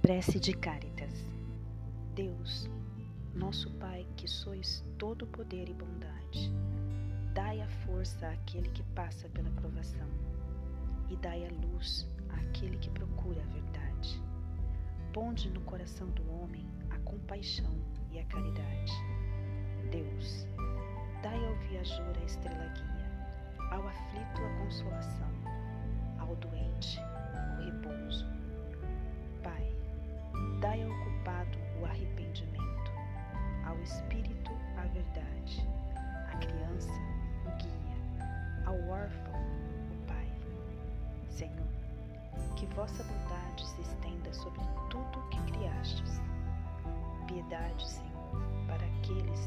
Prece de Cáritas. Deus, nosso Pai, que sois todo poder e bondade, dai a força àquele que passa pela provação, e dai a luz àquele que procura a verdade. Ponde no coração do homem a compaixão e a caridade. Deus, dai ao viajor a estrela guia, ao aflito Dai ao culpado o arrependimento, ao espírito a verdade, à criança o guia, ao órfão o pai. Senhor, que vossa bondade se estenda sobre tudo o que criastes. Piedade, Senhor, para aqueles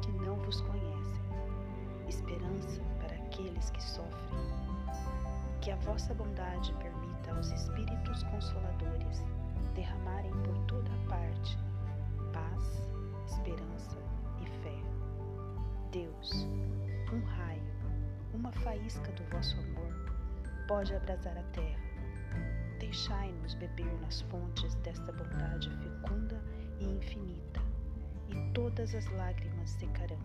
que não vos conhecem, esperança para aqueles que sofrem. Que a vossa bondade permita aos espíritos consoladores Deus, um raio, uma faísca do vosso amor pode abrasar a terra. Deixai-nos beber nas fontes desta bondade fecunda e infinita, e todas as lágrimas secarão,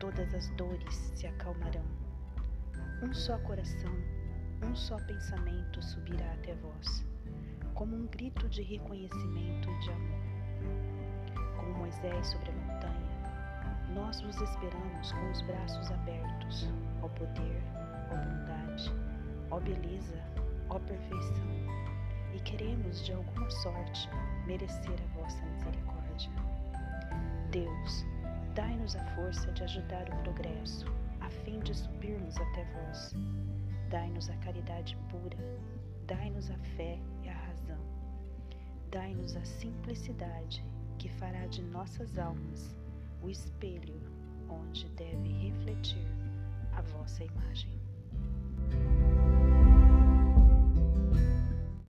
todas as dores se acalmarão. Um só coração, um só pensamento subirá até vós como um grito de reconhecimento e de amor. Como Moisés sobre a nós vos esperamos com os braços abertos, ó poder, ó bondade, ó beleza, ó perfeição, e queremos de alguma sorte merecer a vossa misericórdia. Deus, dai-nos a força de ajudar o progresso, a fim de subirmos até vós. Dai-nos a caridade pura, dai-nos a fé e a Dai-nos a simplicidade que fará de nossas almas o espelho onde deve refletir a vossa imagem.